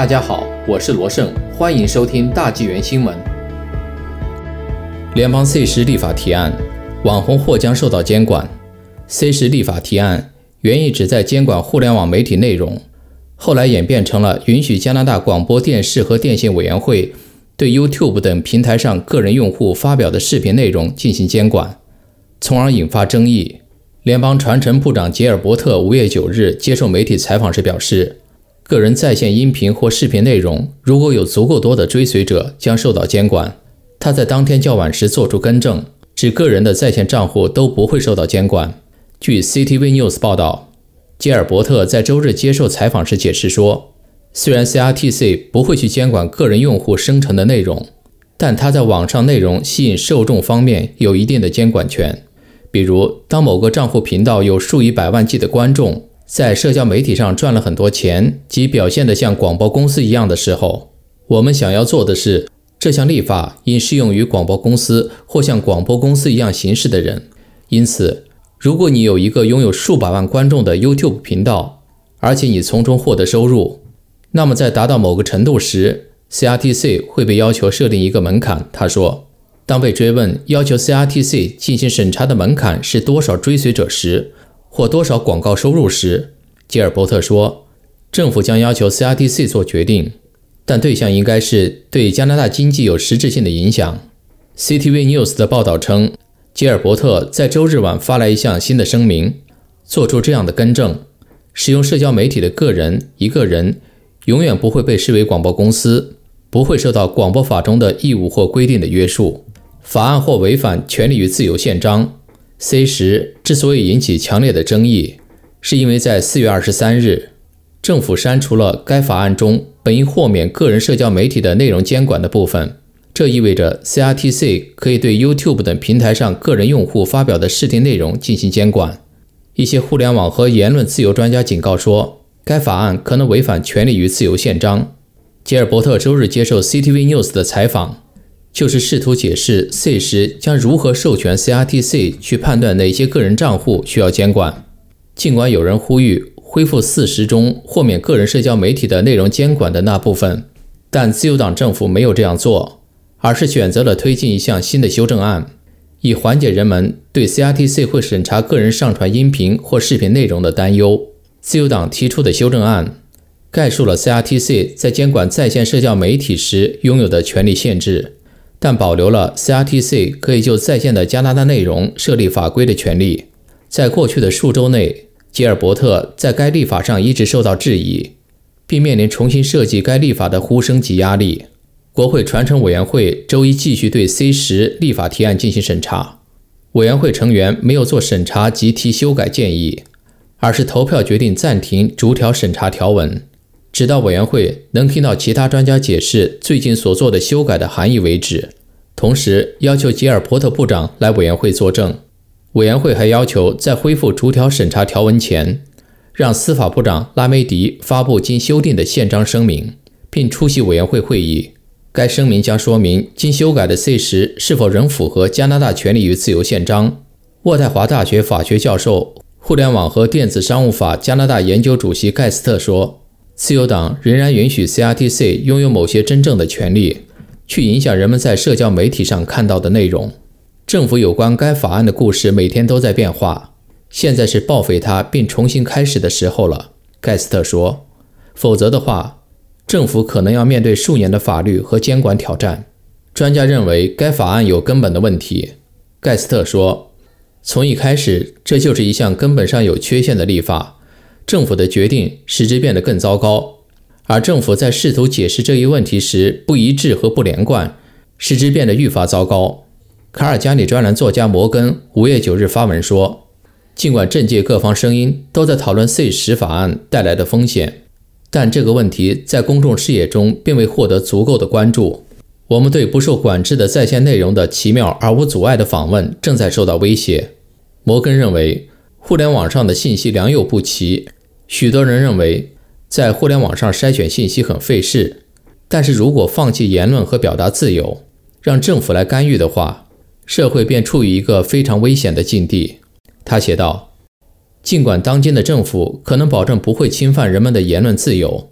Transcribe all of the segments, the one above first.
大家好，我是罗胜，欢迎收听大纪元新闻。联邦 C 十立法提案，网红或将受到监管。C 十立法提案原意旨在监管互联网媒体内容，后来演变成了允许加拿大广播电视和电信委员会对 YouTube 等平台上个人用户发表的视频内容进行监管，从而引发争议。联邦传承部长杰尔伯特五月九日接受媒体采访时表示。个人在线音频或视频内容，如果有足够多的追随者，将受到监管。他在当天较晚时作出更正，指个人的在线账户都不会受到监管。据 CTV News 报道，吉尔伯特在周日接受采访时解释说，虽然 CRTC 不会去监管个人用户生成的内容，但他在网上内容吸引受众方面有一定的监管权。比如，当某个账户频道有数以百万计的观众。在社交媒体上赚了很多钱，及表现得像广播公司一样的时候，我们想要做的是，这项立法应适用于广播公司或像广播公司一样行事的人。因此，如果你有一个拥有数百万观众的 YouTube 频道，而且你从中获得收入，那么在达到某个程度时，CRTC 会被要求设定一个门槛。他说，当被追问要求 CRTC 进行审查的门槛是多少追随者时，或多少广告收入时，吉尔伯特说：“政府将要求 CRTC 做决定，但对象应该是对加拿大经济有实质性的影响。” CTV News 的报道称，吉尔伯特在周日晚发来一项新的声明，做出这样的更正：使用社交媒体的个人一个人永远不会被视为广播公司，不会受到广播法中的义务或规定的约束。法案或违反《权利与自由宪章》。C 十之所以引起强烈的争议，是因为在四月二十三日，政府删除了该法案中本应豁免个人社交媒体的内容监管的部分。这意味着 CRTC 可以对 YouTube 等平台上个人用户发表的视听内容进行监管。一些互联网和言论自由专家警告说，该法案可能违反《权利与自由宪章》。吉尔伯特周日接受 CTV News 的采访。就是试图解释 C 十将如何授权 CRTC 去判断哪些个人账户需要监管。尽管有人呼吁恢复四十中豁免个人社交媒体的内容监管的那部分，但自由党政府没有这样做，而是选择了推进一项新的修正案，以缓解人们对 CRTC 会审查个人上传音频或视频内容的担忧。自由党提出的修正案概述了 CRTC 在监管在线社交媒体时拥有的权利限制。但保留了 CRTC 可以就在线的加拿大内容设立法规的权利。在过去的数周内，吉尔伯特在该立法上一直受到质疑，并面临重新设计该立法的呼声及压力。国会传承委员会周一继续对 C 十立法提案进行审查。委员会成员没有做审查及提修改建议，而是投票决定暂停逐条审查条文。直到委员会能听到其他专家解释最近所做的修改的含义为止。同时要求吉尔伯特部长来委员会作证。委员会还要求在恢复逐条审查条文前，让司法部长拉梅迪发布经修订的宪章声明，并出席委员会会议。该声明将说明经修改的 C 十是否仍符合加拿大权利与自由宪章。渥太华大学法学教授、互联网和电子商务法加拿大研究主席盖斯特说。自由党仍然允许 CRTC 拥有某些真正的权利，去影响人们在社交媒体上看到的内容。政府有关该法案的故事每天都在变化，现在是报废它并重新开始的时候了，盖斯特说。否则的话，政府可能要面对数年的法律和监管挑战。专家认为该法案有根本的问题，盖斯特说。从一开始，这就是一项根本上有缺陷的立法。政府的决定使之变得更糟糕，而政府在试图解释这一问题时不一致和不连贯，使之变得愈发糟糕。卡尔加里专栏作家摩根五月九日发文说：“尽管政界各方声音都在讨论 C 十法案带来的风险，但这个问题在公众视野中并未获得足够的关注。我们对不受管制的在线内容的奇妙而无阻碍的访问正在受到威胁。”摩根认为，互联网上的信息良莠不齐。许多人认为，在互联网上筛选信息很费事，但是如果放弃言论和表达自由，让政府来干预的话，社会便处于一个非常危险的境地。他写道：“尽管当今的政府可能保证不会侵犯人们的言论自由，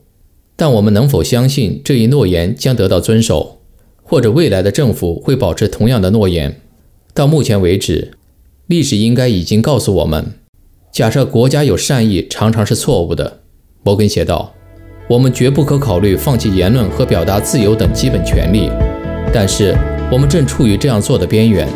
但我们能否相信这一诺言将得到遵守，或者未来的政府会保持同样的诺言？到目前为止，历史应该已经告诉我们，假设国家有善意常常是错误的。摩根写道：“我们绝不可考虑放弃言论和表达自由等基本权利，但是我们正处于这样做的边缘。”